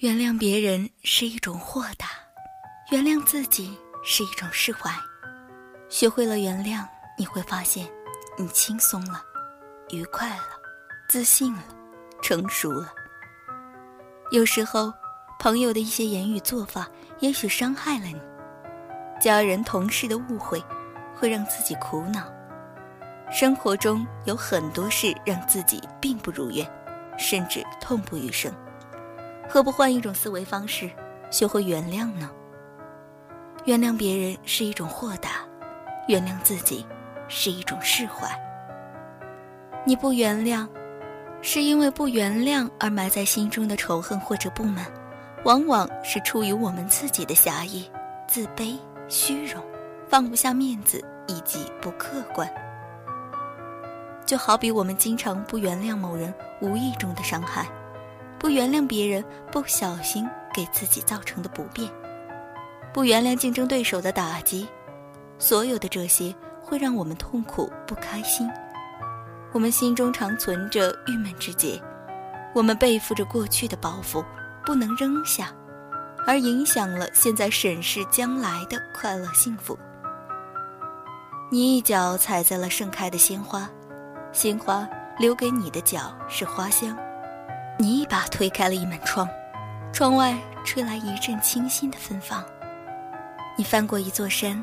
原谅别人是一种豁达，原谅自己是一种释怀。学会了原谅，你会发现，你轻松了，愉快了，自信了，成熟了。有时候，朋友的一些言语做法，也许伤害了你；家人、同事的误会，会让自己苦恼。生活中有很多事让自己并不如愿，甚至痛不欲生。何不换一种思维方式，学会原谅呢？原谅别人是一种豁达，原谅自己是一种释怀。你不原谅，是因为不原谅而埋在心中的仇恨或者不满，往往是出于我们自己的狭义、自卑、虚荣、放不下面子以及不客观。就好比我们经常不原谅某人无意中的伤害。不原谅别人不小心给自己造成的不便，不原谅竞争对手的打击，所有的这些会让我们痛苦不开心。我们心中常存着郁闷之结，我们背负着过去的包袱不能扔下，而影响了现在审视将来的快乐幸福。你一脚踩在了盛开的鲜花，鲜花留给你的脚是花香。你一把推开了一门窗，窗外吹来一阵清新的芬芳。你翻过一座山，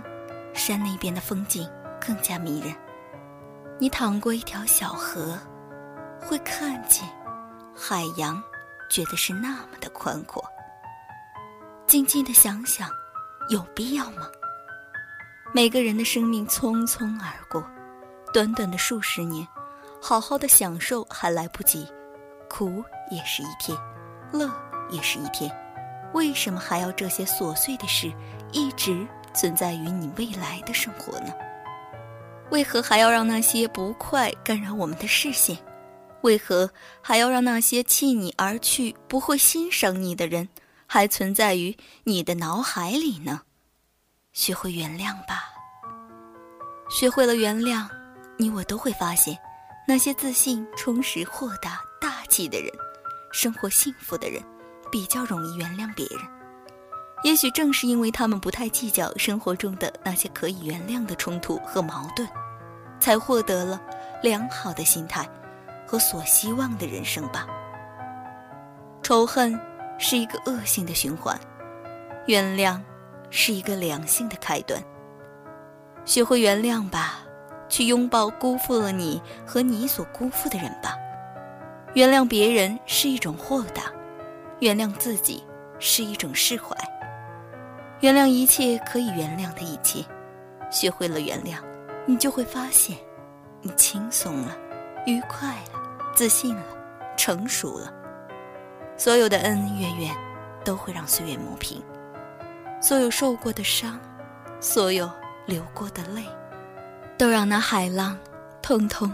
山那边的风景更加迷人。你淌过一条小河，会看见海洋，觉得是那么的宽阔。静静的想想，有必要吗？每个人的生命匆匆而过，短短的数十年，好好的享受还来不及。苦也是一天，乐也是一天，为什么还要这些琐碎的事一直存在于你未来的生活呢？为何还要让那些不快干扰我们的视线？为何还要让那些弃你而去、不会欣赏你的人还存在于你的脑海里呢？学会原谅吧。学会了原谅，你我都会发现，那些自信、充实、豁达。大气的人，生活幸福的人，比较容易原谅别人。也许正是因为他们不太计较生活中的那些可以原谅的冲突和矛盾，才获得了良好的心态和所希望的人生吧。仇恨是一个恶性的循环，原谅是一个良性的开端。学会原谅吧，去拥抱辜负了你和你所辜负的人吧。原谅别人是一种豁达，原谅自己是一种释怀，原谅一切可以原谅的一切。学会了原谅，你就会发现，你轻松了，愉快了，自信了，成熟了。所有的恩恩怨怨，都会让岁月磨平；所有受过的伤，所有流过的泪，都让那海浪，通通。